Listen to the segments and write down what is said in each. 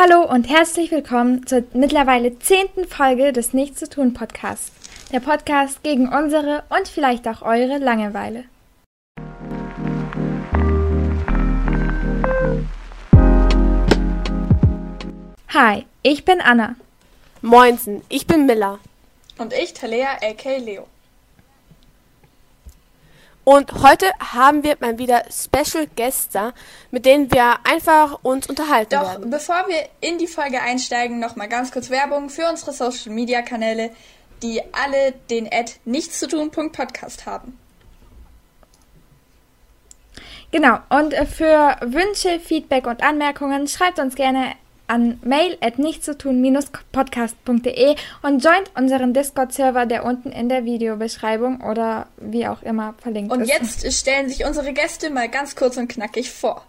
Hallo und herzlich willkommen zur mittlerweile zehnten Folge des Nichts zu tun Podcasts. Der Podcast gegen unsere und vielleicht auch eure Langeweile. Hi, ich bin Anna. Moinsen, ich bin Miller. Und ich, Talea, a.k. Leo. Und heute haben wir mal wieder Special Gäste, mit denen wir einfach uns unterhalten Doch werden. bevor wir in die Folge einsteigen, noch mal ganz kurz Werbung für unsere Social Media Kanäle, die alle den Ad nichts zu tun Podcast haben. Genau, und äh, für Wünsche, Feedback und Anmerkungen schreibt uns gerne an mail at nichtszutun-podcast.de und joint unseren Discord-Server, der unten in der Videobeschreibung oder wie auch immer verlinkt Und ist. jetzt stellen sich unsere Gäste mal ganz kurz und knackig vor.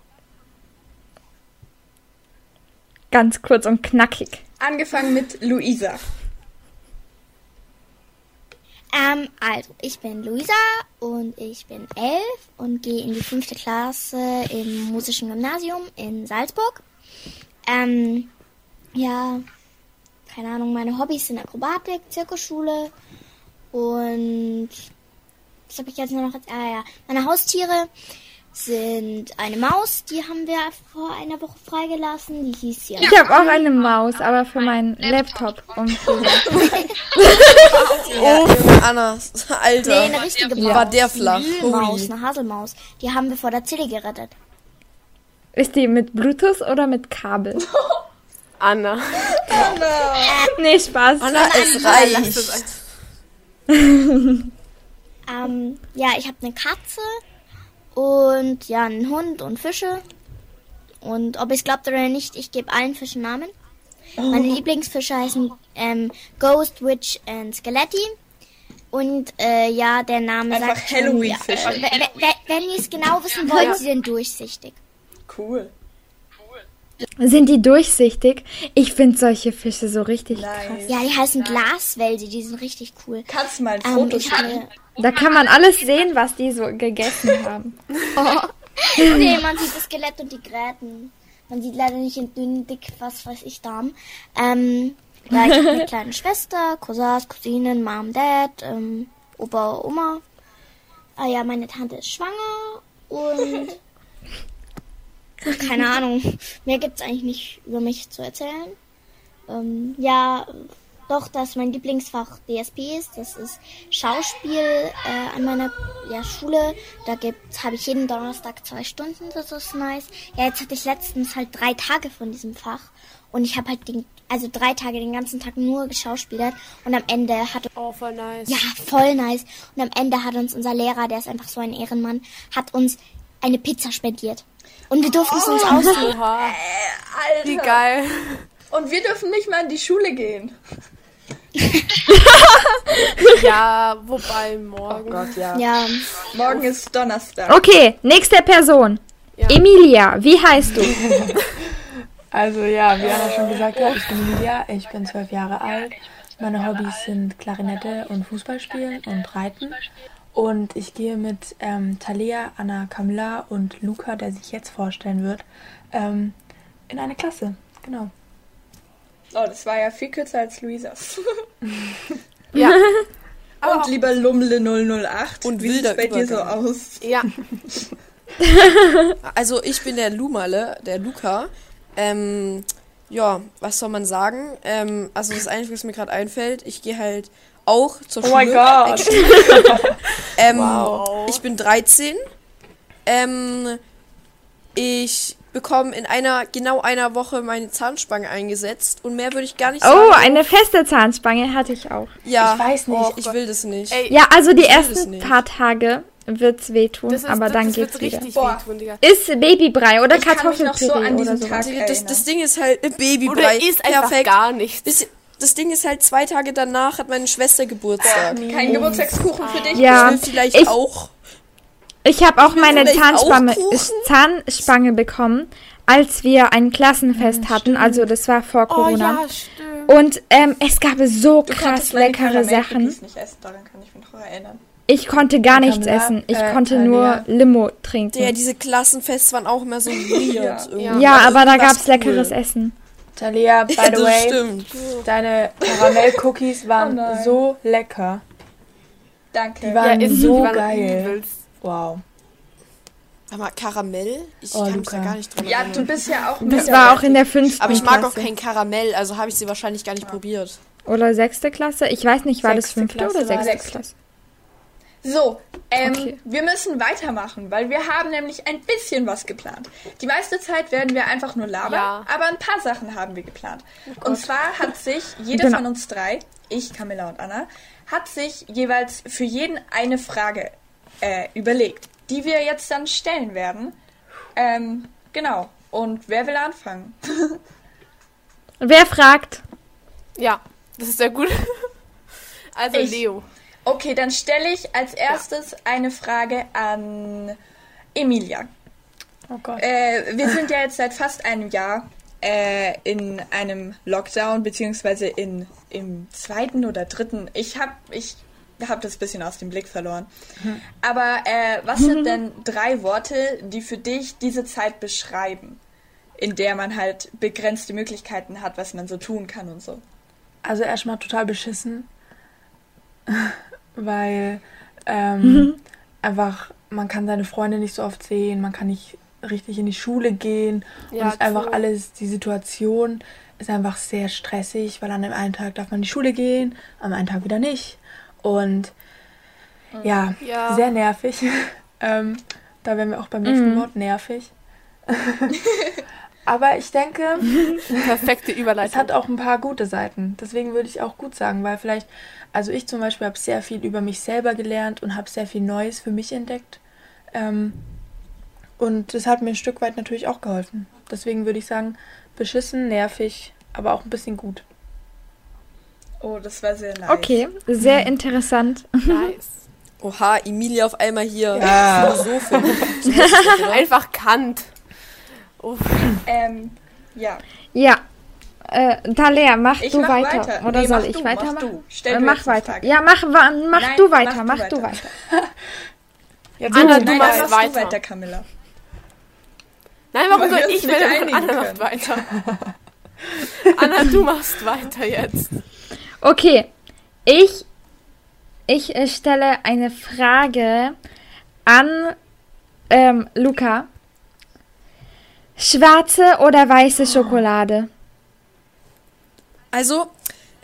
Ganz kurz und knackig. Angefangen mit Luisa. Ähm, also, ich bin Luisa und ich bin elf und gehe in die fünfte Klasse im musischen Gymnasium in Salzburg. Ähm, ja, keine Ahnung, meine Hobbys sind Akrobatik, Zirkusschule und was habe ich jetzt nur noch? Ah ja, meine Haustiere sind eine Maus, die haben wir vor einer Woche freigelassen. Die hieß ja. Ich habe auch eine Maus, aber für meinen Laptop. Um Oh, Anna, Nee, Alter. eine richtige Maus. War der flach? Eine Maus, eine Haselmaus. Die haben wir vor der Zille gerettet. Ist die mit Bluetooth oder mit Kabel? Anna. nee, Spaß. Anna, es reicht. Ähm, ja, ich habe eine Katze und ja, einen Hund und Fische. Und ob ihr es glaubt oder nicht, ich gebe allen Fischen Namen. Meine Lieblingsfische heißen ähm, Ghost, Witch und Skeletti. Und äh, ja, der Name Einfach sagt schon, Halloween-Fische. Ja, w- w- w- wenn ihr es genau wissen wollt, sie sind durchsichtig. Cool. Sind die durchsichtig? Ich finde solche Fische so richtig krass. Nice. Ja, die heißen Glaswälse, die sind richtig cool. Kannst du mal ein Ähm, Foto schicken? hatte, Da kann man alles sehen, was die so gegessen haben. nee, man sieht das Skelett und die Gräten. Man sieht leider nicht in dünn, dick, was weiß ich, Darm. Ähm, ja, ich habe eine kleine Schwester, Cousins, Cousinen, Mom, Dad, ähm, Opa, Oma. Ah ja, meine Tante ist schwanger und Ach, keine Ahnung. Mehr gibt's eigentlich nicht über mich zu erzählen. Ähm, ja, doch, dass mein Lieblingsfach DSP ist. Das ist Schauspiel äh, an meiner ja, Schule. Da gibt's habe ich jeden Donnerstag zwei Stunden. Das ist nice. Ja, jetzt hatte ich letztens halt drei Tage von diesem Fach und ich habe halt den, also drei Tage den ganzen Tag nur geschauspielert und am Ende hat Oh, voll nice. ja, voll nice. Und am Ende hat uns unser Lehrer, der ist einfach so ein Ehrenmann, hat uns eine Pizza spendiert. Und wir durften es uns aussuchen. Oha, Alter. wie geil. Und wir dürfen nicht mal in die Schule gehen. Ja, wobei morgen. Gott, ja. Ja, Morgen ist Donnerstag. Okay, nächste Person. Ja. Emilia, wie heißt du? Also ja, wie Anna schon gesagt hat, ich bin Emilia, ich bin zwölf Jahre alt. Meine Hobbys sind Klarinette und Fußballspielen und Reiten. Und ich gehe mit ähm, Talea, Anna, Camilla und Luca, der sich jetzt vorstellen wird, ähm, in eine Klasse. Genau. Oh, das war ja viel kürzer als Luisas. Ja. Und lieber Lumle 008. Und wie sieht's wilder bei dir so aus? Ja. Also ich bin der Lumale, der Luca. Ähm, ja, was soll man sagen? Ähm, also das Einzige, was mir gerade einfällt, ich gehe halt auch zur Oh Schule. mein Gott! Ähm, Wow. Ich bin 13. Ähm, ich bekomme in einer, genau einer Woche meine Zahnspange eingesetzt und mehr würde ich gar nicht sagen. Oh, eine feste Zahnspange hatte ich auch. Ja, Ich weiß nicht. Och, ich will das nicht. Ey, Ja, also die ersten paar Tage wird's wehtun, das ist, aber das, dann das geht's wieder. wehtun, Digga. Ist Babybrei oder so Kartoffelpüree an oder so. Das, das Ding ist halt Babybrei. Oder ist einfach Perfekt. gar nichts. Das, das Ding ist halt zwei Tage danach hat meine Schwester Geburtstag. Kein Geburtstagskuchen für dich? Ja. Ich will vielleicht Ich- auch. Ich habe auch meine Zahnspange? Zahnspange bekommen, als wir ein Klassenfest hatten. Also das war vor Oh Corona. ja, stimmt. Und ähm, es gab so Du krass leckere Sachen. nicht essen, daran kann ich mich noch erinnern. Ich konnte gar nichts essen. Ich äh, konnte äh, nur Lea. Limo trinken. Ja, diese Klassenfests waren auch immer so weird. irgendwie. ja, Aber aber da gab's war's leckeres cool. Essen. Talia, by the das way, stimmt. deine Karamell-Cookies waren Oh so lecker. Danke. Die waren ist- so die geil. Wow. Aber Karamell? Ich Oh, kann mich da gar nicht dran ja, du bist ja auch. Das war auch in der fünften Aber ich mag auch Klasse. kein Karamell, also habe ich sie wahrscheinlich gar nicht probiert. Oder sechste Klasse? Ich weiß nicht, war das Sechste fünfte Klasse oder sechste. Klasse? So, ähm, Okay. wir müssen weitermachen, weil wir haben nämlich ein bisschen was geplant. Die meiste Zeit werden wir einfach nur labern, Ja. aber ein paar Sachen haben wir geplant. und zwar hat sich jede Genau. von uns drei, ich, Camilla und Anna, hat sich jeweils für jeden eine Frage äh, überlegt, die wir jetzt dann stellen werden. Ähm, genau. Und wer will anfangen? Wer fragt? Ja, das ist sehr gut. Also Ich. Leo. Okay, dann stelle ich als erstes eine Frage an Emilia. Oh Gott. Äh, wir sind ja jetzt seit fast einem Jahr äh, in einem Lockdown, beziehungsweise in, im zweiten oder dritten. Ich habe ich hab das bisschen aus dem Blick verloren. Aber äh, was sind denn drei Worte, die für dich diese Zeit beschreiben, in der man halt begrenzte Möglichkeiten hat, was man so tun kann und so? Also erstmal total beschissen, weil ähm, einfach man kann seine Freunde nicht so oft sehen, man kann nicht richtig in die Schule gehen Ja, und es ist einfach alles, die Situation ist einfach sehr stressig, weil an dem einen Tag darf man in die Schule gehen, am einen Tag wieder nicht und ja, Ja. sehr nervig. ähm, da wären wir auch beim nächsten Wort nervig. Aber ich denke, Perfekte es Überleitung. hat auch ein paar gute Seiten. Deswegen würde ich auch gut sagen, weil vielleicht, also ich zum Beispiel habe sehr viel über mich selber gelernt und habe sehr viel Neues für mich entdeckt. Ähm, und das hat mir ein Stück weit natürlich auch geholfen. Deswegen würde ich sagen, beschissen, nervig, aber auch ein bisschen gut. Oh, das war sehr nice. Okay, sehr interessant. nice. Oha, Emilia auf einmal hier. Ja. Philosophin. Einfach Kant. Uff. Ähm, ja. Ja. Äh, Talea, mach Ich du mach weiter. weiter. Oder Nee, soll mach ich du, mach weitermachen? du. Stell Äh, mach weiter. Frage. Ja, mach, mach Nein, du weiter, mach mach, du weiter. weiter. Jetzt Anna, du Nein, machst machst du weiter. weiter, Camilla. Nein, warum soll ich, einigen Anna macht können. weiter? Anna, du machst weiter jetzt. Okay, ich, ich äh, stelle eine Frage an ähm, Luca. Schwarze oder weiße Schokolade? Also,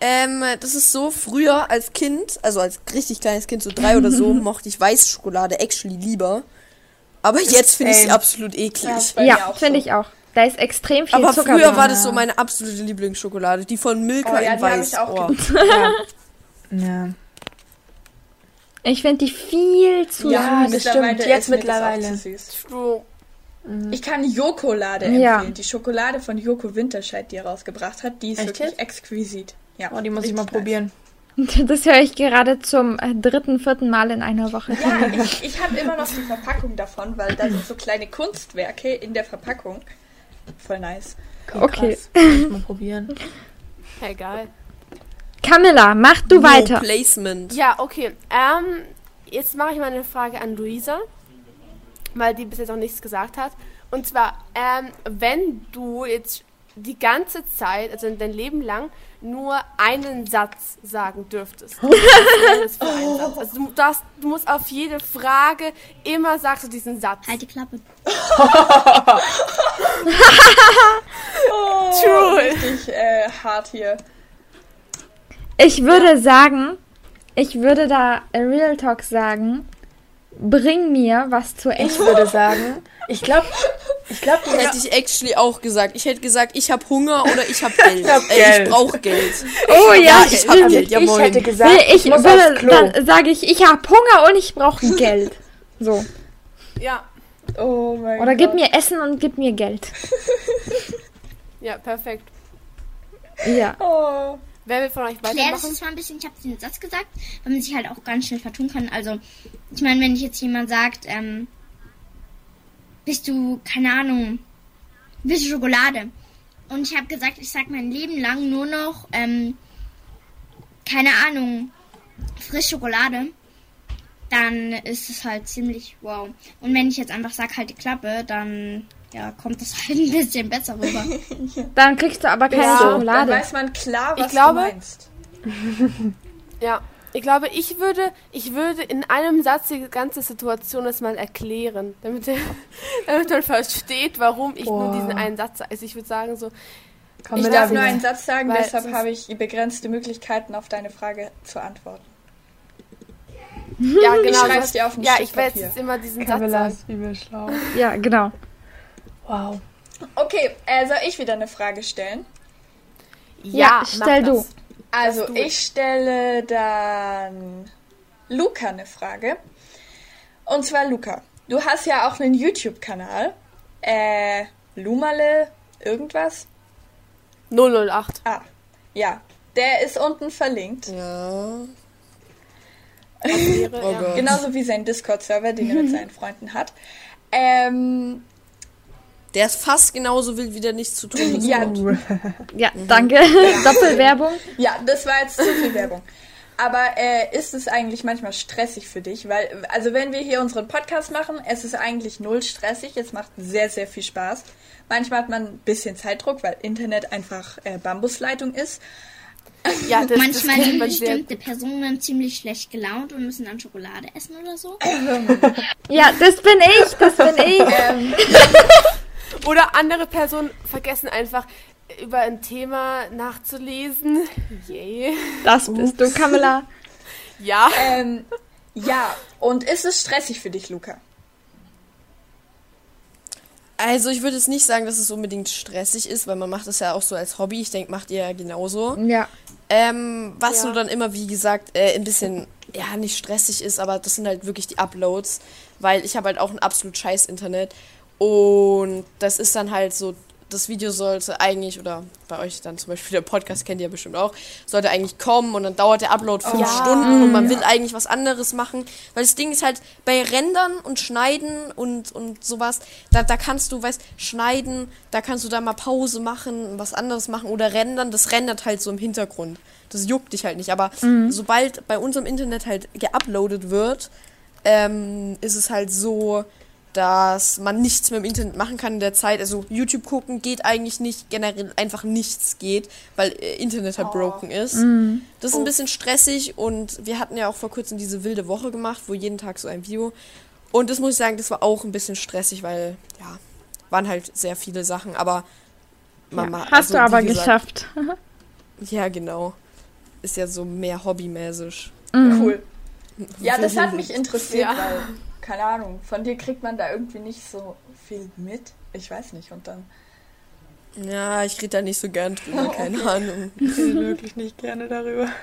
ähm, das ist so, früher als Kind, also als richtig kleines Kind, so drei oder so, mochte ich weiße Schokolade actually lieber. Aber jetzt finde ich sie absolut eklig. Ja, auch finde so. ich auch. Da ist extrem viel Aber Zucker früher drin. war das so meine absolute Lieblingsschokolade. Die von Milka Oh ja, in weiß. ich auch oh. Ja. Ich finde die viel zu Ja, das mittlerweile stimmt. Jetzt mittlerweile. zu süß. Du. Ich kann Jokolade Ja. empfehlen. Die Schokolade von Joko Winterscheid, die er rausgebracht hat, die ist Echt wirklich jetzt? exquisit. Ja, Oh, die muss ich mal nice. probieren. Das höre ich gerade zum äh, dritten, vierten Mal in einer Woche. Ja, ich, ich habe immer noch die Verpackung davon, weil da sind so kleine Kunstwerke in der Verpackung. Voll nice. Okay. Krass. Muss ich mal probieren. Hey, geil. Camilla, mach du No weiter. Placement. Ja, okay. Ähm, jetzt mache ich mal eine Frage an Luisa, weil die bis jetzt auch nichts gesagt hat. Und zwar, ähm, wenn du jetzt die ganze Zeit, also dein Leben lang, nur einen Satz sagen dürftest. Was wäre das für ein Satz? Also du, darfst, du musst auf jede Frage immer sagst du diesen Satz. Halt die Klappe. True. Richtig äh, hart hier. Ich würde sagen, ich würde da Real Talk sagen, bring mir was zu Ich essen. würde sagen, ich glaube, ich glaube, Hätte ich actually auch gesagt. Ich hätte gesagt, ich habe Hunger oder ich habe Geld. hab äh, Geld. ich brauche Geld. Oh ja, Ja, ich hab stimmt. Geld. Ja, ich hätte gesagt, Will ich, ich muss aufs würde, Klo. dann sage ich, ich habe Hunger und ich brauche Geld. So. Ja, Oh mein Oder Gott. gib mir Essen und gib mir Geld. ja, perfekt. Ja. Oh. Wer will von euch das weitermachen? jetzt mal ein bisschen. Ich habe den Satz gesagt, weil man sich halt auch ganz schnell vertun kann. Also, ich meine, wenn ich jetzt jemand sagt, ähm, bist du, keine Ahnung, bist du Schokolade? Und ich habe gesagt, ich sag mein Leben lang nur noch, ähm, keine Ahnung, Frischschokolade, dann ist es halt ziemlich wow. Und wenn ich jetzt einfach sag, halt die Klappe, dann ja, kommt das halt ein bisschen besser rüber. Dann kriegst du aber keine Ja, Dann Schokolade. weiß man klar, Ich was glaube- du meinst. Ja, ich glaube, ich würde, ich würde in einem Satz die ganze Situation erstmal erklären, damit, damit man versteht, warum ich nur Boah. diesen einen Satz sage. Also ich würde sagen so, Komm, Ich darf da nur einen Satz sagen, Weil deshalb habe ich begrenzte Möglichkeiten, auf deine Frage zu antworten. ja genau. schreib's du hast- dir auf ein Ja, Stück ich werde jetzt immer diesen Satz Camilla sagen. ist übel schlau. Ja, genau. Wow. Okay, äh, soll ich wieder eine Frage stellen? Ja, mach stell das. du. Also, Lass du ich stelle dann Luca eine Frage. Und zwar, Luca, du hast ja auch einen YouTube-Kanal. Äh, Lumale irgendwas? 008. Ah, ja. Der ist unten verlinkt. Ja. Wäre, Oh ja. Genauso wie sein Discord-Server, den er mit seinen Freunden hat. Ähm, Der ist fast genauso wild wie der nichts zu tun. ist. ja, Ja, danke. Doppelwerbung. Ja, das war jetzt zu viel Werbung. Aber äh, ist es eigentlich manchmal stressig für dich? Weil, also wenn wir hier unseren Podcast machen, es ist eigentlich null stressig. Es macht sehr, sehr viel Spaß. Manchmal hat man ein bisschen Zeitdruck, weil Internet einfach äh, Bambusleitung ist. ja, das, Manchmal das sind bestimmte Personen ziemlich schlecht gelaunt und müssen dann Schokolade essen oder so. Ja, das bin ich, das bin ich. Ähm, Oder andere Personen vergessen einfach über ein Thema nachzulesen. Yay. Das bist du, Camilla. Ja. ähm, ja, und ist es stressig für dich, Luca? Also ich würde jetzt nicht sagen, dass es unbedingt stressig ist, weil man macht es ja auch so als Hobby. Ich denke, macht ihr ja genauso. Ja. Ähm, was Ja. nur dann immer, wie gesagt, äh, ein bisschen, ja, nicht stressig ist, aber das sind halt wirklich die Uploads, weil ich habe halt auch ein absolut scheiß Internet und das ist dann halt so, das Video sollte eigentlich, oder bei euch dann zum Beispiel der Podcast kennt ihr ja bestimmt auch, sollte eigentlich kommen und dann dauert der Upload fünf Ja. Stunden und man will eigentlich was anderes machen, weil das Ding ist halt bei Rendern und Schneiden und, und sowas, da, da kannst du, weißt, schneiden, da kannst du da mal Pause machen, was anderes machen oder rendern, das rendert halt so im Hintergrund. Das juckt dich halt nicht, aber sobald bei unserem Internet halt geuploadet wird, ähm, ist es halt so, dass man nichts mehr im Internet machen kann in der Zeit. Also YouTube gucken geht eigentlich nicht, generell einfach nichts geht, weil äh, Internet halt broken ist. Das ist ein bisschen stressig und wir hatten ja auch vor kurzem diese wilde Woche gemacht, wo jeden Tag so ein Video. Und das muss ich sagen, das war auch ein bisschen stressig, weil, ja, waren halt sehr viele Sachen, aber man ma- Hast du also, wie aber gesagt, geschafft. Ja, genau. Ist ja so mehr hobbymäßig. Cool. Ja, das hat mich interessiert, Ja. weil, keine Ahnung, von dir kriegt man da irgendwie nicht so viel mit. Ich weiß nicht. Und dann. Ja, ich rede da nicht so gern drüber, keine Ahnung. Ich rede wirklich nicht gerne darüber.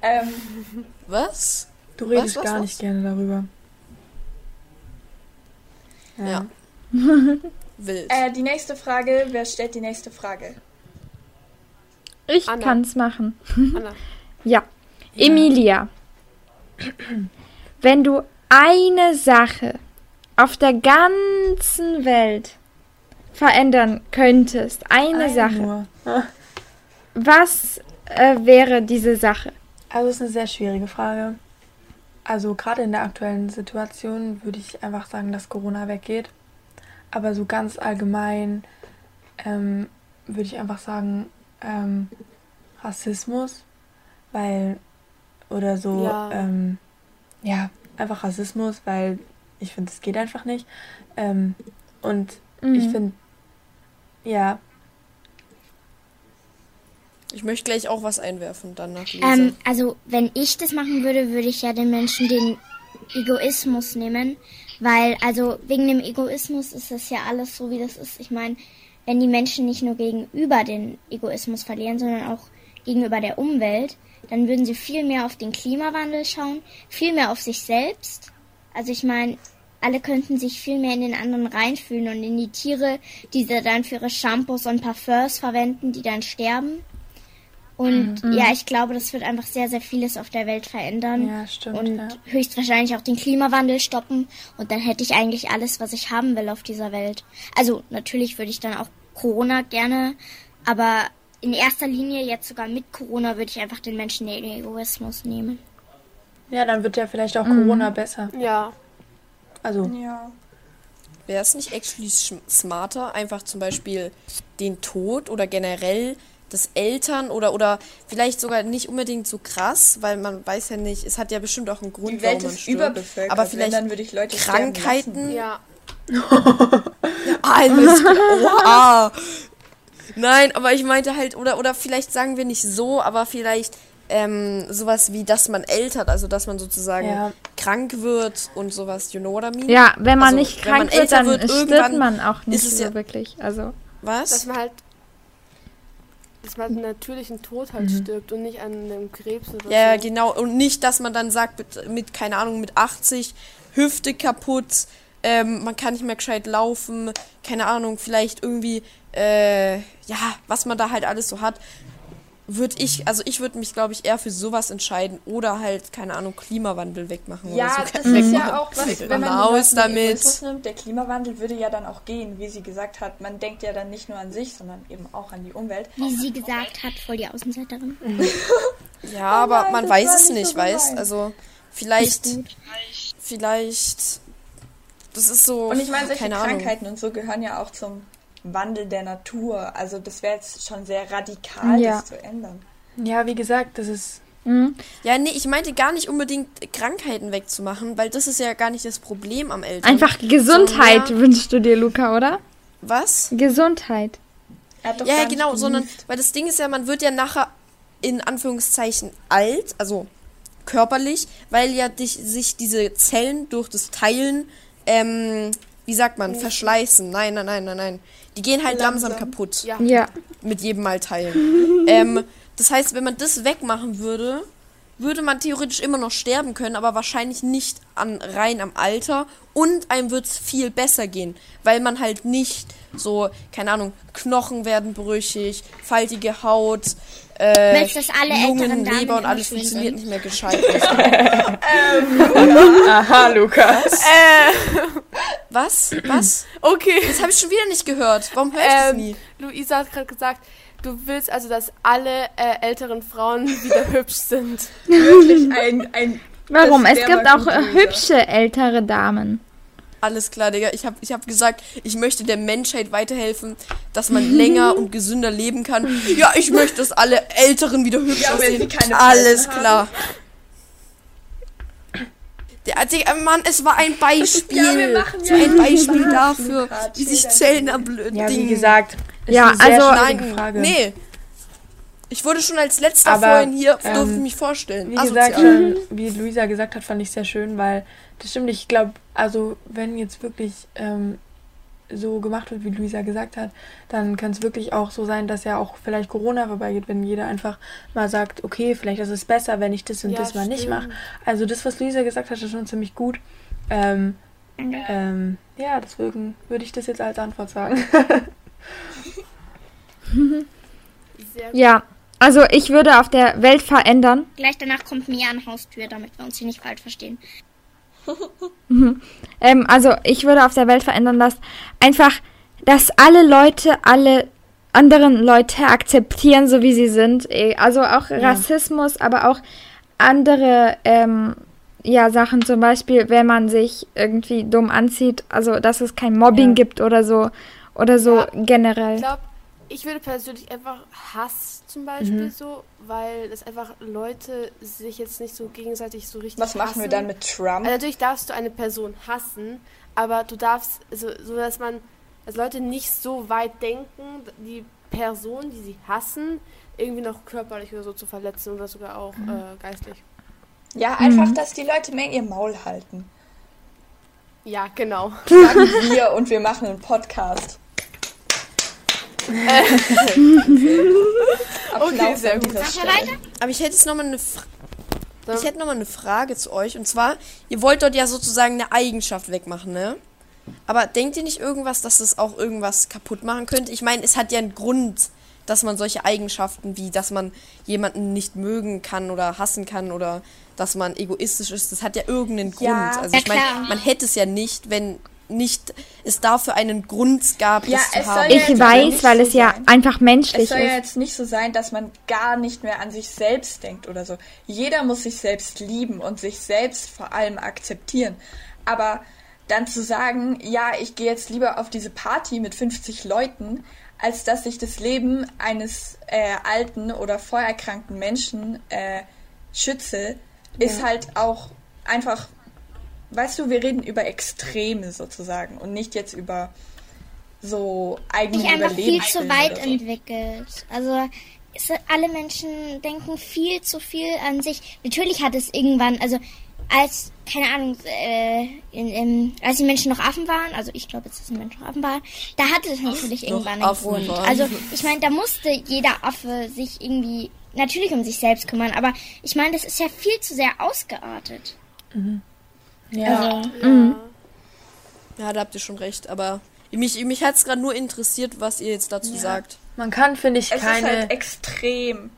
Ähm, Was? Du redest was, gar was? nicht gerne darüber. Ja. Wild. äh, die nächste Frage. Wer stellt die nächste Frage? Ich Anna. kann's machen. Anna. Ja. Emilia. Wenn du eine Sache auf der ganzen Welt verändern könntest, eine Sache, Nur. was äh, wäre diese Sache? Also es ist eine sehr schwierige Frage. Also gerade in der aktuellen Situation würde ich einfach sagen, dass Corona weggeht. Aber so ganz allgemein ähm, würde ich einfach sagen, ähm, Rassismus, weil oder so, Ja. ähm, ja, einfach Rassismus, weil ich finde, es geht einfach nicht. Ähm, und ich Mhm. finde, ja, Ich möchte gleich auch was einwerfen, dann nach Lisa. Ähm, also, wenn ich das machen würde, würde ich ja den Menschen den Egoismus nehmen. Weil, also, wegen dem Egoismus ist das ja alles so, wie das ist. Ich meine, wenn die Menschen nicht nur gegenüber den Egoismus verlieren, sondern auch gegenüber der Umwelt, dann würden sie viel mehr auf den Klimawandel schauen, viel mehr auf sich selbst. Also, ich meine, alle könnten sich viel mehr in den anderen reinfühlen und in die Tiere, die sie dann für ihre Shampoos und Parfums verwenden, die dann sterben. Und ja, ich glaube, das wird einfach sehr, sehr vieles auf der Welt verändern. Ja, stimmt, Und ja. höchstwahrscheinlich auch den Klimawandel stoppen. Und dann hätte ich eigentlich alles, was ich haben will auf dieser Welt. Also natürlich würde ich dann auch Corona gerne, aber in erster Linie jetzt sogar mit Corona würde ich einfach den Menschen den Egoismus nehmen. ja, dann wird ja vielleicht auch Corona besser. Ja. Also, Ja. wäre es nicht actually smarter, einfach zum Beispiel den Tod oder generell des Eltern oder oder vielleicht sogar nicht unbedingt so krass, weil man weiß ja nicht, es hat ja bestimmt auch einen Grund, Die Welt warum man ist stirbt. überbevölkert. aber vielleicht dann würde ich Leute. Krankheiten. Ja. Alles klar. Oha. Nein, aber ich meinte halt, oder, oder vielleicht sagen wir nicht so, aber vielleicht ähm, sowas wie, dass man ältert, also dass man sozusagen Ja. krank wird und sowas, you know what I mean? Ja, wenn man Also, nicht wenn man krank wird, dann wird, stirbt man auch nicht so ja- wirklich. Also, Was? Dass man halt dass man einen natürlichen Tod halt stirbt und nicht an einem Krebs oder Ja, so. genau. Und nicht, dass man dann sagt, mit, mit keine Ahnung, mit 80, Hüfte kaputt, ähm, man kann nicht mehr gescheit laufen, keine Ahnung, vielleicht irgendwie, äh, ja, was man da halt alles so hat. Würde ich, also ich würde mich, glaube ich, eher für sowas entscheiden oder halt, keine Ahnung, Klimawandel wegmachen Ja, oder so. das ist ja auch was, wenn man Leuten damit. Nimmt, der Klimawandel würde ja dann auch gehen, wie sie gesagt hat. Man denkt ja dann nicht nur an sich, sondern eben auch an die Umwelt. Wie sie gesagt hat, voll die Außenseiterin. Ja, aber nein, man weiß es nicht so weißt. Also vielleicht, vielleicht, das ist so, Und ich meine, solche keine Ahnung. Krankheiten und so gehören ja auch zum Wandel der Natur. Also das wäre jetzt schon sehr radikal, Ja. das zu ändern. Ja, wie gesagt, das ist. mhm. Ja, nee, ich meinte gar nicht unbedingt Krankheiten wegzumachen, weil das ist ja gar nicht das Problem am Eltern. einfach Gesundheit So, ja. wünschst du dir, Luca, oder? Was? Gesundheit. Er hat doch Ja, gar ja, nicht genau, sondern, weil das Ding ist ja, man wird ja nachher in Anführungszeichen alt, also körperlich, weil ja dich, sich diese Zellen durch das Teilen, ähm, wie sagt man, verschleißen. Nein, nein, nein, nein, nein. Die gehen halt langsam, Langsam. kaputt. Ja. Ja. mit jedem Mal teilen. ähm, das heißt, wenn man das wegmachen würde, würde man theoretisch immer noch sterben können, aber wahrscheinlich nicht an, rein am Alter und einem wird es viel besser gehen, weil man halt nicht so, keine Ahnung, Knochen werden brüchig, faltige Haut, äh, alle Lungen, Leber und alles funktioniert sind? nicht mehr gescheit. Aha, Lukas. Was? Was? Okay. Das habe ich schon wieder nicht gehört. Warum höre ich das Ähm, nie? Luisa hat gerade gesagt, du willst also, dass alle äh, älteren Frauen wieder hübsch sind. Wirklich ein, ein Warum? Es gibt auch äh, hübsche ältere Damen. Alles klar, Digga. Ich habe ich hab gesagt, ich möchte der Menschheit weiterhelfen, dass man länger und gesünder leben kann. Ja, ich möchte, dass alle Älteren wieder hübsch Ja, aussehen. Alles klar. Der, Digga, Mann, es war ein Beispiel. Ja, wir machen es ja war ein Beispiel dafür, wie sich Zellen Dank. erblöden. Ja, wie gesagt, ist Ja, eine sehr also- Nein, Frage. nee. Ich wurde schon als letzter Aber, vorhin hier, ähm, durfte mich vorstellen. Wie Asozial. gesagt, schon, wie Luisa gesagt hat, fand ich sehr schön, weil das stimmt. Ich glaube, also wenn jetzt wirklich ähm, so gemacht wird, wie Luisa gesagt hat, dann kann es wirklich auch so sein, dass ja auch vielleicht Corona vorbeigeht, wenn jeder einfach mal sagt, okay, vielleicht ist es besser, wenn ich das und Ja, das mal nicht stimmt. mache. Also das, was Luisa gesagt hat, ist schon ziemlich gut. Ähm, ähm, ja, deswegen würde ich das jetzt als Antwort sagen. Sehr gut. Ja, also ich würde auf der Welt verändern. Gleich danach kommt Mia an Haustür, damit wir uns hier nicht falsch verstehen. Ähm, also ich würde auf der Welt verändern, dass einfach, dass alle Leute, alle anderen Leute akzeptieren, so wie sie sind. Eh, Also auch Rassismus, aber auch andere ähm, ja, Sachen, zum Beispiel, wenn man sich irgendwie dumm anzieht, also dass es kein Mobbing Ja. gibt oder so. Oder so Ja, generell. Ich glaube, ich würde persönlich einfach Hass zum Beispiel so, weil das einfach Leute sich jetzt nicht so gegenseitig so richtig Was machen wir hassen. dann mit Trump? Also natürlich darfst du eine Person hassen, aber du darfst, so, so dass man, dass Leute nicht so weit denken, die Person, die sie hassen, irgendwie noch körperlich oder so zu verletzen oder sogar auch äh, geistlich. Ja, einfach, dass die Leute mehr ihr Maul halten. Ja, genau. Sagen wir und wir machen einen Podcast. Applaus Okay, sehr gut. Aber ich hätte jetzt nochmal eine Frage. Ich hätte noch mal eine Frage zu euch. Und zwar, ihr wollt dort ja sozusagen eine Eigenschaft wegmachen, ne? Aber denkt ihr nicht irgendwas, dass das auch irgendwas kaputt machen könnte? Ich meine, es hat ja einen Grund, dass man solche Eigenschaften wie, dass man jemanden nicht mögen kann oder hassen kann oder dass man egoistisch ist, das hat ja irgendeinen Grund. Ja. also Ja, ich meine, klar. man hätte es ja nicht, wenn nicht es dafür einen Grund gab, Ja, das zu es soll haben. ja Ich weiß, weil so es ja sein. einfach Es menschlich soll ja ist. jetzt nicht so sein, dass man gar nicht mehr an sich selbst denkt oder so. Jeder muss sich selbst lieben und sich selbst vor allem akzeptieren. Aber dann zu sagen, ja, ich gehe jetzt lieber auf diese Party mit 50 Leuten, als dass ich das Leben eines äh, alten oder vorerkrankten Menschen äh, schütze, ist halt auch einfach, weißt du, wir reden über Extreme sozusagen und nicht jetzt über so eigene sich einfach viel zu weit so. entwickelt. Also es, alle Menschen denken viel zu viel an sich. Natürlich hat es irgendwann, also als, keine Ahnung, äh, in, in, als die Menschen noch Affen waren, also ich glaube jetzt, dass die Menschen noch Affen waren, da hatte es natürlich irgendwann einen Affen Grund. waren. Also ich meine, da musste jeder Affe sich irgendwie natürlich um sich selbst kümmern, aber ich meine, das ist ja viel zu sehr ausgeartet. Ja. Also, Ja, da habt ihr schon recht, aber mich, mich hat es gerade nur interessiert, was ihr jetzt dazu sagt. Man kann, finde ich, Es keine ist halt extrem.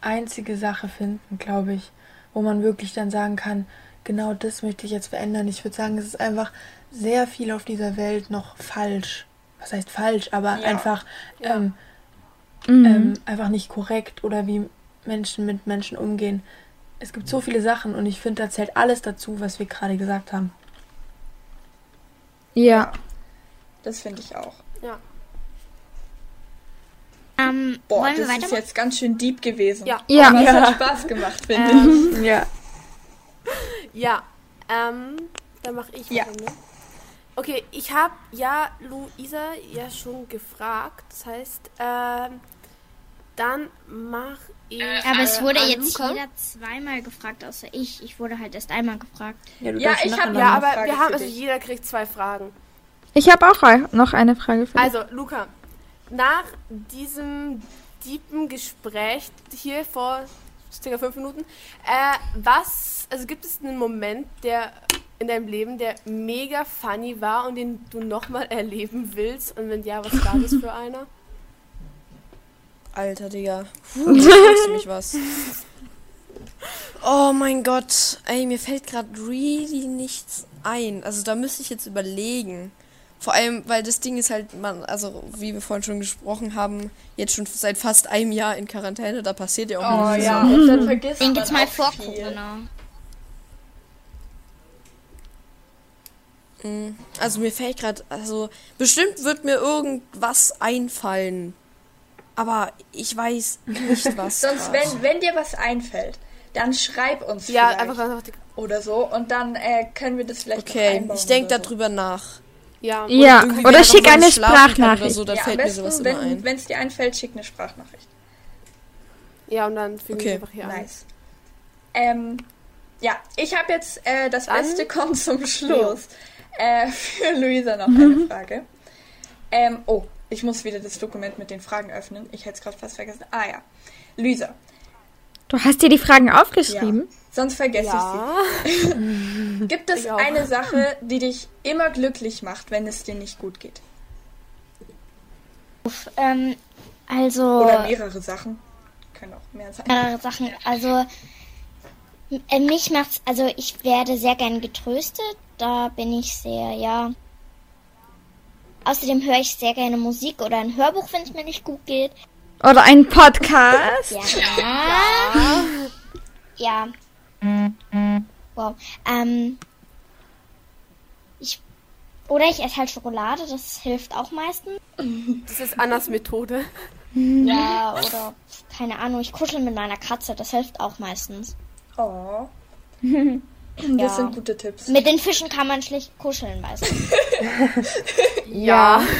einzige Sache finden, glaube ich, wo man wirklich dann sagen kann, genau das möchte ich jetzt verändern. Ich würde sagen, es ist einfach sehr viel auf dieser Welt noch falsch. Was heißt falsch, aber Ja. einfach, ähm, Mhm. ähm, einfach nicht korrekt oder wie Menschen mit Menschen umgehen. Es gibt so viele Sachen und ich finde, da zählt alles dazu, was wir gerade gesagt haben. Ja. Das finde ich auch. Ja. ähm, Boah, wollen wir das ist jetzt ganz schön deep gewesen. Ja. Ja. Aber es Ja. hat Spaß gemacht, finde ich. Ja. Ja, ähm, dann mache ich Ja. weiter, ne? Okay, ich habe ja Luisa ja schon gefragt. Das heißt, ähm, dann mache ich. Aber es äh, wurde an jetzt Luca. jeder zweimal gefragt, außer ich. Ich wurde halt erst einmal gefragt. Ja, du Ja, ich nachher hab- noch Ja, aber Frage wir haben, also dich. jeder kriegt zwei Fragen. Ich habe auch noch eine Frage für dich. Also, Luca, nach diesem deepen Gespräch hier vor circa fünf Minuten, äh, was, also gibt es einen Moment, der in deinem Leben, der mega funny war und den du nochmal erleben willst? Und wenn ja, was war das für einer? Alter, Digga. Puh, du mich was. Oh mein Gott. Ey, mir fällt gerade really nichts ein. Also da müsste ich jetzt überlegen. Vor allem, weil das Ding ist halt, man, also wie wir vorhin schon gesprochen haben, jetzt schon seit fast einem Jahr in Quarantäne, da passiert ja auch Oh nichts. ja, und dann vergisst Den man gibt's mal vor viel. Corona. Mm, Also mir fällt gerade, also bestimmt wird mir irgendwas einfallen. Aber ich weiß nicht was. Sonst, grad. wenn, wenn dir was einfällt, dann schreib uns Ja, einfach, einfach die, oder so und dann äh, können wir das vielleicht Okay, einbauen ich denke oder so. darüber nach. ja. Ja, oder wenn schick eine Sprachnachricht. Oder so, dann Ja, am fällt mir sowas besten, immer ein. wenn es dir einfällt, schick eine Sprachnachricht. Ja, und dann fügen Okay. wir einfach hier an. Nice. Ähm, ja, ich habe jetzt äh, das Dann- Beste kommt zum Schluss. Äh, für Luisa noch eine Frage. Ähm, oh, ich muss wieder das Dokument mit den Fragen öffnen. Ich hätte es gerade fast vergessen. Ah ja. Luisa, Du hast dir die Fragen ja. aufgeschrieben? sonst vergesse Ja. ich sie. Gibt es eine Sache, die dich immer glücklich macht, wenn es dir nicht gut geht? Ähm, also Oder mehrere Sachen? Können auch mehr sein. mehrere Sachen. Also äh, mich macht's, also ich werde sehr gern getröstet. Da bin ich sehr, ja. Außerdem höre ich sehr gerne Musik oder ein Hörbuch, wenn es mir nicht gut geht. Oder ein Podcast? Ja. Ja. Wow. Ähm, ich, oder ich esse halt Schokolade, das hilft auch meistens. Das ist Annas Methode. Ja, oder keine Ahnung, ich kuschel mit meiner Katze, das hilft auch meistens. Oh. Das Ja. sind gute Tipps. Mit den Fischen kann man schlecht kuscheln, weißt du. Ja.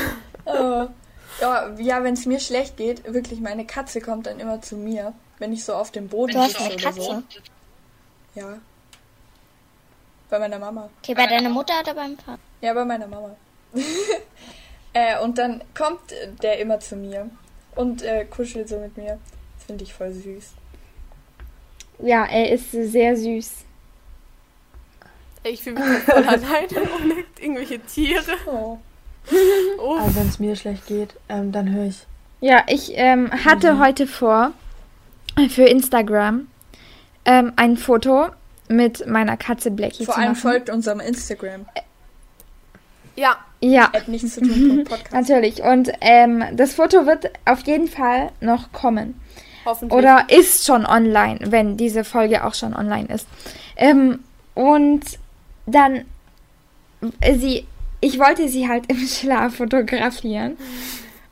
Oh. Ja, ja wenn es mir schlecht geht, wirklich, meine Katze kommt dann immer zu mir, wenn ich so auf dem Boden Du hast sitze eine oder Katze. so. Ja. Bei meiner Mama. Okay, bei deiner Mutter oder beim Vater? Ja, bei meiner Mama. äh, und dann kommt der immer zu mir und äh, kuschelt so mit mir. Das finde ich voll süß. Ja, er ist sehr süß. Ich fühle mich voll alleine ohne irgendwelche Tiere. Oh. Also wenn es mir schlecht geht, ähm, dann höre ich. Ja, ich ähm, hatte heute vor, für Instagram ähm, ein Foto mit meiner Katze Blackie Vor zu allem machen. folgt unserem Instagram. ja. Ja, Hat nichts zu tun mit Podcast. natürlich. Und ähm, das Foto wird auf jeden Fall noch kommen. Hoffentlich. Oder ist schon online, wenn diese Folge auch schon online ist. Ähm, und dann sie, ich wollte sie halt im Schlaf fotografieren.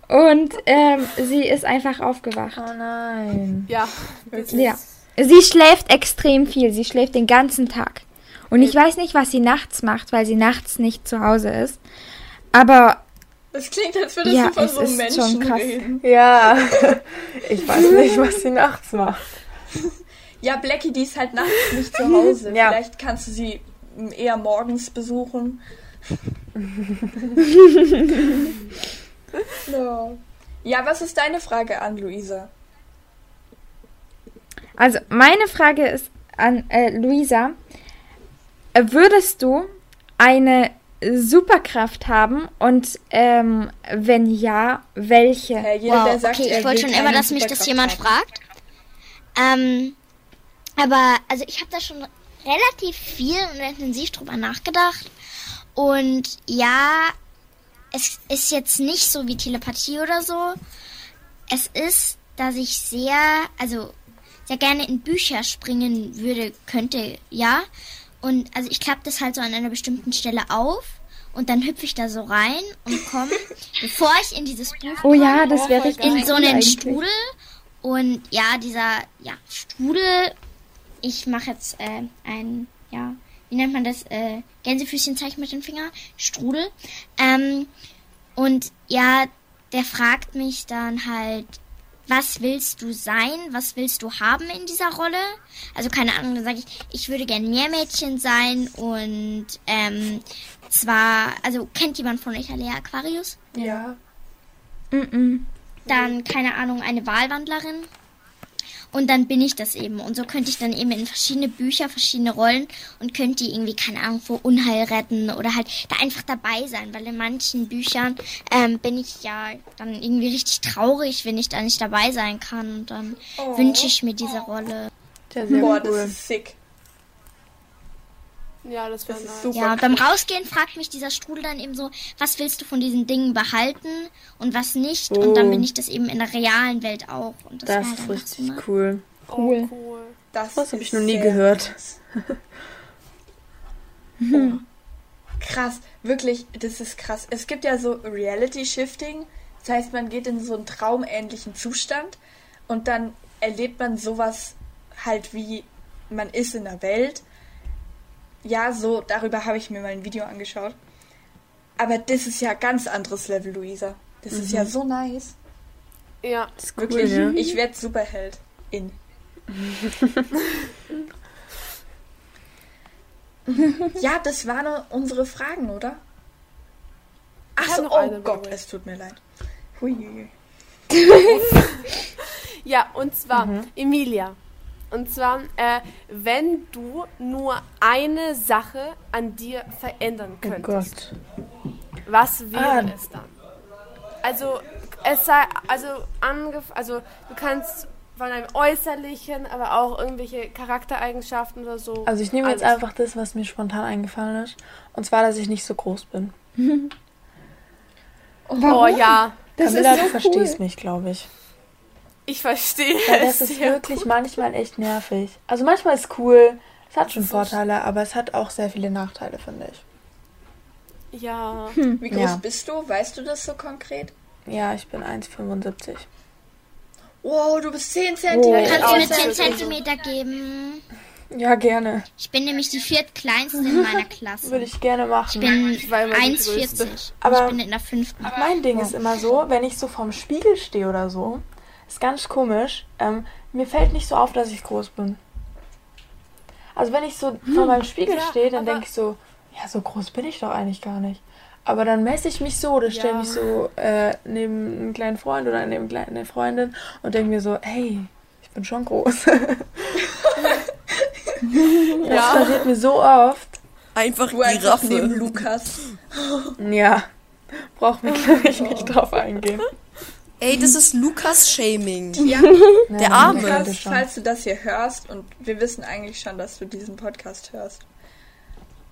Und ähm, sie ist einfach aufgewacht. Oh nein. Ja, ist, Ja. Sie schläft extrem viel. Sie schläft den ganzen Tag. Und ich weiß nicht, was sie nachts macht, weil sie nachts nicht zu Hause ist. Aber Das klingt, als würdest Ja, du von es so einem ist Menschen schon krass. reden. Ja. Ich weiß nicht, was sie nachts macht. Ja, Blackie, die ist halt nachts nicht zu Hause. Ja. Vielleicht kannst du sie eher morgens besuchen. no. Ja, was ist deine Frage an Luisa? Also, meine Frage ist an äh, Luisa. Würdest du eine Superkraft haben und ähm, wenn ja, welche? Äh, jeder, Wow, der sagt, okay, ich wollte schon immer, dass mich das jemand haben. fragt. Ähm, aber, also ich habe da schon relativ viel und intensiv drüber nachgedacht. Und ja, es ist jetzt nicht so wie Telepathie oder so. Es ist, dass ich sehr, also sehr gerne in Bücher springen würde, könnte, ja. Und also ich klappe das halt so an einer bestimmten Stelle auf und dann hüpfe ich da so rein und komme, bevor ich in dieses Buch Oh ja, das wäre in so einen eigentlich. Strudel. Und ja, dieser ja, Strudel, ich mache jetzt äh, ein, ja, wie nennt man das? Äh, Gänsefüßchenzeichen mit dem Finger. Strudel. Ähm, und ja, der fragt mich dann halt, was willst du sein? Was willst du haben in dieser Rolle? Also keine Ahnung, dann sage ich, ich würde gern Meermädchen sein und ähm, zwar, also kennt jemand von euch Alea Aquarius? Ja. Mm-mm. dann, keine Ahnung, eine Wahlwandlerin. Und dann bin ich das eben. Und so könnte ich dann eben in verschiedene Bücher, verschiedene Rollen und könnte die irgendwie, keine Ahnung, vor Unheil retten oder halt da einfach dabei sein. Weil in manchen Büchern ähm, bin ich ja dann irgendwie richtig traurig, wenn ich da nicht dabei sein kann. Und dann Oh. wünsche ich mir diese Rolle. Ja, Boah, das ist sick. Ja, das wäre nice. super. Ja, beim Rausgehen fragt mich dieser Strudel dann eben so, was willst du von diesen Dingen behalten und was nicht. Und dann Oh. bin ich das eben in der realen Welt auch. Und das, Das ist richtig so, cool. Cool. Oh, cool. Das, Das habe ich noch nie gehört. Oh. Krass, wirklich, das ist krass. Es gibt ja so Reality-Shifting. Das heißt, man geht in so einen traumähnlichen Zustand und dann erlebt man sowas halt wie man ist in der Welt. Ja, so, darüber habe ich mir mal ein Video angeschaut. Aber das ist ja ganz anderes Level, Luisa. Das ist ja so nice. Ja, Das ist cool, Wirklich, ja. ich werde Superheld. In. ja, das waren unsere Fragen, oder? Ach so, oh eine, Gott, es tut mir leid. Huiuiui. Ja, und zwar, Emilia. Und zwar, äh, wenn du nur eine Sache an dir verändern Oh könntest, Gott. was wäre Ah. es dann? Also, es sei, also, angef also, du kannst von einem Äußerlichen, aber auch irgendwelche Charaktereigenschaften oder so. Also ich nehme jetzt einfach das, was mir spontan eingefallen ist. Und zwar, dass ich nicht so groß bin. Oh ja, Das Camilla, ist du so verstehst cool. mich, glaube ich. Ich verstehe Weil es. das ist wirklich manchmal echt nervig. Also manchmal ist cool, es hat schon Vorteile, aber es hat auch sehr viele Nachteile, finde ich. Ja. Wie groß Ja. bist du? Weißt du das so konkret? Ja, ich bin 1,75. Wow, du bist 10 Oh. Zentimeter. Kannst du mir Außer- 10 Zentimeter geben? Ja, gerne. Ich bin nämlich die viertkleinste in meiner Klasse. Würde ich gerne machen. Ich bin Ich war immer die 1,40. Aber- ich bin in der fünften. Mein Ding ist immer so, wenn ich so vorm Spiegel stehe oder so, ist ganz komisch. Ähm, mir fällt nicht so auf, dass ich groß bin. Also wenn ich so vor meinem Spiegel Ja, stehe, dann denke ich so, ja, so groß bin ich doch eigentlich gar nicht. Aber dann messe ich mich so oder stelle Ja. mich so äh, neben einen kleinen Freund oder neben eine Freundin und denke mir so, hey, ich bin schon groß. das Ja. passiert mir so oft. Einfach Du einfach neben. Lukas. Ja, braucht mir glaube ich nicht drauf eingehen. Ey, das ist Lukas-Shaming. Ja, Der Arme. Lukas, falls du das hier hörst und wir wissen eigentlich schon, dass du diesen Podcast hörst.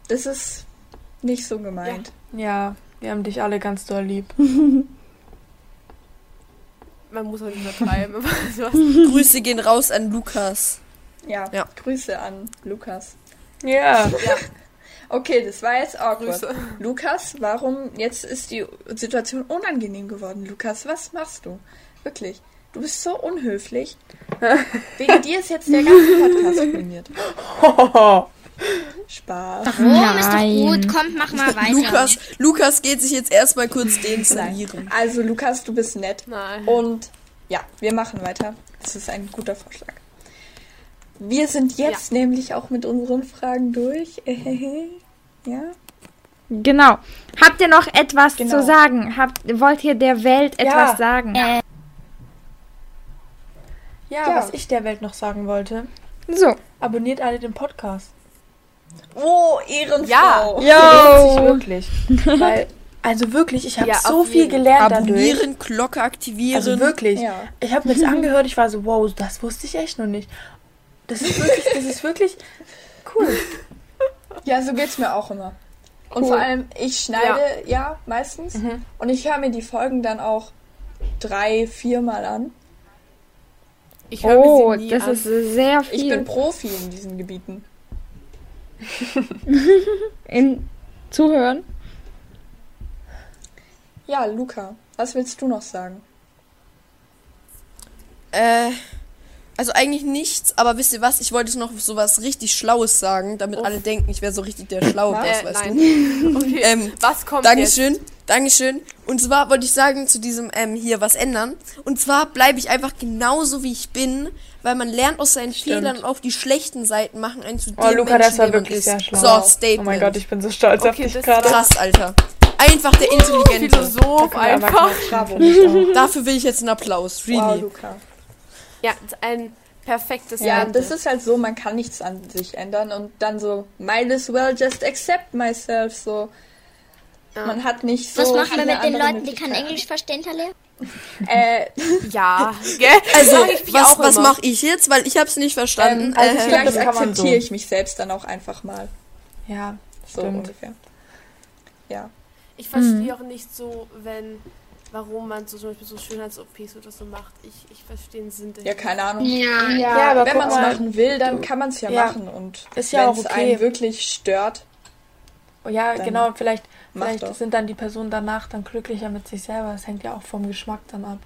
Das ist nicht so gemeint. Ja, wir haben dich alle ganz doll lieb. Man muss auch nicht übertreiben, aber du hast Grüße gehen raus an Lukas. Ja, Ja. Grüße an Lukas. Ja. Okay, das war jetzt awkward. Grüße. Lukas, warum jetzt ist die Situation unangenehm geworden? Lukas, was machst du? Wirklich. Du bist so unhöflich. Wegen dir ist jetzt der ganze Podcast ruiniert. Spaß. Oh, ist doch gut. Kommt, mach mal weiter. Lukas, Lukas geht sich jetzt erstmal kurz deinstallieren. Also, Lukas, du bist nett. Nein. Und ja, wir machen weiter. Das ist ein guter Vorschlag. Wir sind jetzt nämlich auch mit unseren Fragen durch. Ja. Genau. Habt ihr noch etwas Genau. zu sagen? Habt, wollt ihr der Welt etwas sagen? Äh, Ja, Ja. was ich der Welt noch sagen wollte. So. Abonniert alle den Podcast. Oh, Ehrenfrau. Ja. Sich Yo. wirklich. Weil, also wirklich, ich habe Ja, so viel gelernt dadurch. Abonnieren, Glocke aktivieren. Also wirklich. Ja. Ich habe mir das angehört, ich war so, wow, das wusste ich echt noch nicht. Das ist wirklich, das ist wirklich cool. Ja, so geht's mir auch immer. Und vor allem, ich schneide ja, meistens. Mhm. Und ich höre mir die Folgen dann auch drei, viermal an. Ich höre Oh, mir sie nie das an. ist sehr viel. Ich bin Profi in diesen Gebieten. in Zuhören. Ja, Luca, was willst du noch sagen? Äh, also eigentlich nichts, aber wisst ihr was? Ich wollte noch sowas richtig Schlaues sagen, damit alle denken, ich wäre so richtig der schlaue Boss, äh, weißt nein. du? Okay, Ähm, was kommt Dankeschön, Dankeschön. Und zwar wollte ich sagen zu diesem ähm, hier was ändern. Und zwar bleibe ich einfach genauso wie ich bin, weil man lernt aus seinen Fehlern und auch die schlechten Seiten machen einen zu dem Oh, Luca, Menschen, das war wirklich ist. sehr schlau. So, Statement. Oh mein Gott, ich bin so stolz auf Okay, dich das gerade. Krass, Alter. Einfach der jetzt? Intelligente. Philosoph wir aber einfach. auch. Dafür will ich jetzt einen Applaus. Wow, Really. Luca. Ja, ein perfektes Ja, Ende. das ist halt so, man kann nichts an sich ändern und dann so, might as well just accept myself, so. Ja. Man hat nicht so. was machen wir mit den Leuten, die kein. Englisch verstehen, Talia? Äh, Ja, gell? Also, was, auch was mache ich jetzt? Weil ich habe es nicht verstanden. ähm, also Äh, vielleicht akzeptiere so. ich mich selbst dann auch einfach mal. Ja, So stimmt. ungefähr. Ja. Ich verstehe auch nicht so, wenn, warum man so zum Beispiel so Schönheits-OPs oder so macht. Ich, ich verstehe den Sinn dahinter. Ja, keine Ahnung. Ja. Ja, aber Wenn man es machen will, dann kann man es ja, Ja. machen. Und Ist ja wenn auch es okay. einen wirklich stört, Oh ja, genau, vielleicht, vielleicht doch. sind dann die Personen danach dann glücklicher mit sich selber. Das hängt ja auch vom Geschmack dann ab.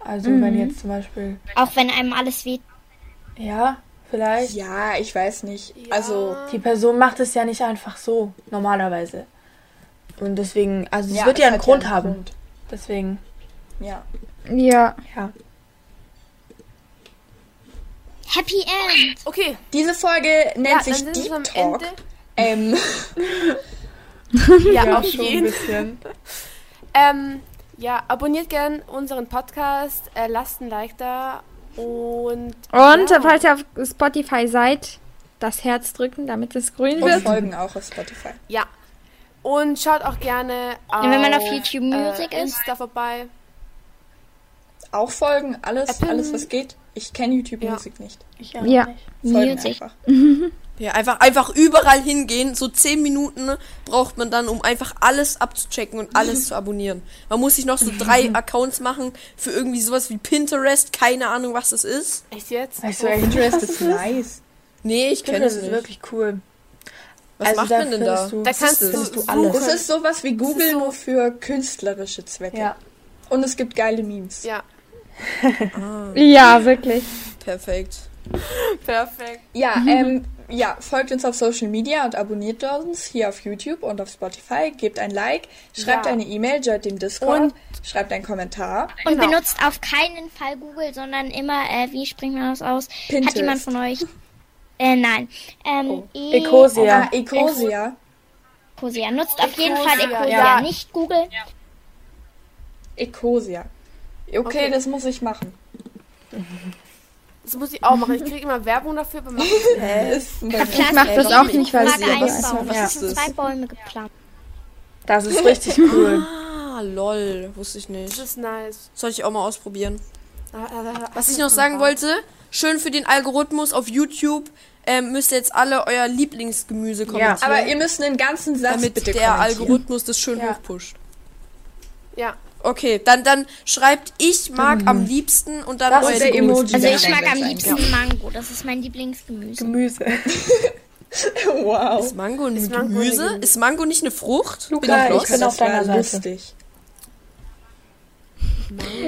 Also wenn jetzt zum Beispiel, Auch wenn einem alles weht. ja, vielleicht. ja, ich weiß nicht. Ja. Also, Die Person macht es ja nicht einfach so, normalerweise. Und deswegen, also es ja, wird ja einen Grund einen haben. Grund. Deswegen, Ja. Ja. ja. Happy End. Okay, Diese Folge nennt ja, dann sich Deep am Talk. Ende. Ähm, Ja, auf schon ein jeden bisschen. Ähm, ja, abonniert gern unseren Podcast, äh, lasst ein Like da und. Und ja. falls ihr auf Spotify seid, das Herz drücken, damit es grün und wird. folgen auch auf Spotify. Ja. Und schaut auch gerne auf, wenn man auf YouTube Music äh, ist. Insta vorbei. Auch folgen, alles, Apple. alles was geht. Ich kenne YouTube Ja. Musik nicht. Ich auch Ja. nicht. Folgen Music. einfach. Ja, einfach, einfach überall hingehen. So 10 Minuten braucht man dann, um einfach alles abzuchecken und alles zu abonnieren. Man muss sich noch so drei Accounts machen für irgendwie sowas wie Pinterest. Keine Ahnung, was das ist. Echt jetzt? Weißt du, echt, Pinterest ist nice. Nee, ich kenne das es ist nicht. wirklich cool. Was Also macht man denn da? findest Du, Da Was kannst du? Findest du alles. Das ist sowas wie Google, so- nur für künstlerische Zwecke. ja. Und es gibt geile Memes. Ja, Ja, wirklich. Perfekt. perfekt. Ja, ähm, ja, folgt uns auf Social Media und abonniert uns hier auf YouTube und auf Spotify. Gebt ein Like, schreibt Ja. eine E-Mail, joint dem Discord, Und- schreibt einen Kommentar. Und Genau. benutzt auf keinen Fall Google, sondern immer, äh, wie spricht man das aus? Pinterest. Hat jemand von euch? Äh, nein. Ähm, Oh. E- Ecosia. Ah, Ecosia. Ecosia. Nutzt auf jeden Fall Ecosia, ja. nicht Google. Ecosia. Okay, Okay. das muss ich machen. Das muss ich auch machen. Ich kriege immer Werbung dafür, aber mach ich nicht. Ich mach das auch nicht, weil es aber Es ist sind das? zwei Bäume geplant. Das ist richtig cool. Ah, lol. Wusste ich Das nicht. ist nice. Sollte ich auch mal ausprobieren. Ah, ah, Was ich noch sagen wollte, schön für den Algorithmus auf YouTube ähm, müsst ihr jetzt alle euer Lieblingsgemüse kommentieren. Aber ihr müsst einen ganzen Satz damit bitte der. Algorithmus das schön Ja. hochpusht. Ja, Okay, dann, dann schreibt ich mag am liebsten und dann Das euer ist der Emoji. Also Ja, ich mag am ja. liebsten Mango. Das ist mein Lieblingsgemüse. Gemüse. Wow. Ist Mango ein Ist Mango Gemüse? Ist Mango nicht eine Frucht? Luca, ich ich lost? bin auf deiner Seite. lustig.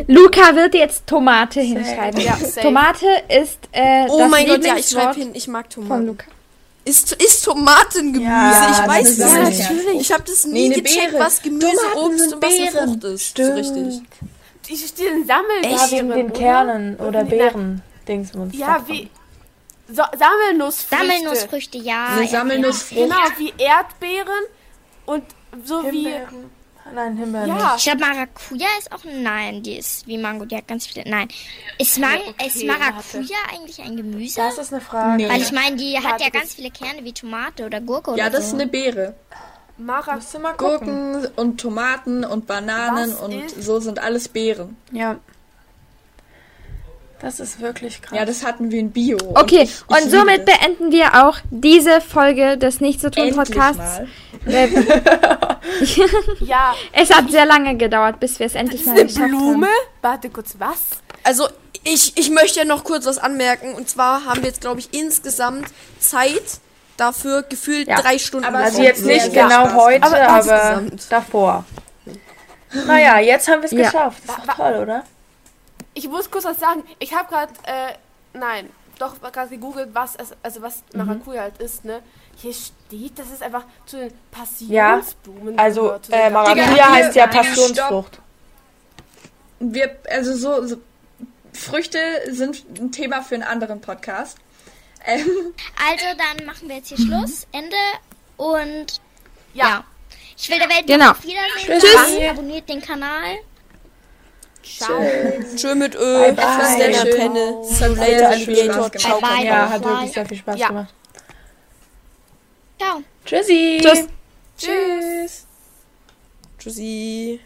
Luca wird jetzt Tomate hinschreiben. Ja, safe. Tomate ist äh, Oh das mein Gott, ja, ich Lieblingswort schreibe hin, ich mag von Tomaten. Luca. Ist, ist Tomaten Gemüse? Ja, ich weiß es nicht. natürlich. Ich habe das Nee, nie eine gecheckt, Beere. was Gemüse, Tomaten Obst und was eine. Frucht ist. So richtig. Ich stehe in Sammelbeeren. Ja, wegen den oder? Kernen oder. Beeren. Dingsbums. Ja, davon. wie. So, Sammelnussfrüchte. Sammelnussfrüchte, ja. Sammelnussfrucht. Genau, wie Erdbeeren und so wie. Nein, Himbeeren Ja. Ich glaube, Maracuja ist auch. Nein, die ist wie Mango, die hat ganz viele. Nein. Ist, Man okay, ist Maracuja eigentlich ein Gemüse? Das ist eine Frage. Nee. Weil ich meine, die hat ja das- ganz viele Kerne wie Tomate oder Gurke Ja, oder das ist so. eine Beere. Mara Musst du mal gucken. Gurken und Tomaten und Bananen Was und ist- so sind alles Beeren. Ja. Das ist wirklich krass. Ja, das hatten wir in Bio. Okay, ich- ich und liebe somit beenden wir auch diese Folge des Nicht so tun Podcasts. mal. Ja, Es hat sehr lange gedauert, bis wir es endlich mal eine geschafft Blume. haben. Warte kurz, was? Also, ich, ich möchte ja noch kurz was anmerken. Und zwar haben wir jetzt, glaube ich, insgesamt Zeit dafür gefühlt Ja. drei Stunden. Aber Also jetzt nicht genau Spaß heute, aber, Aber davor. Naja, jetzt haben wir es Ja. geschafft. Das ist doch toll, oder? Ich muss kurz was sagen. Ich habe gerade, äh, nein, doch gerade gegoogelt, was es, also was Mhm. Maracuja halt ist, ne? Hier steht, dass es einfach zu den Ja, Passionsblumen Also, zu den äh, Maracuja Digga, heißt ja Passionsfrucht. Wir, also so, so Früchte sind ein Thema für einen anderen Podcast. Ähm, Also, dann machen wir jetzt hier Schluss, Ende und Ja. ja. Ich will der Welt Genau. Wiedersehen Tschüss. Abonniert den Kanal. Ciao. Tschö mit Ö. Bye, bye. Bis. Penne. Sehr later, Alligator. Ciao, Bye, bye. Ja, hat wirklich sehr viel Spaß Ja. gemacht. Ciao. Tschüssi. Tschüss. Tschüss. Tschüssi.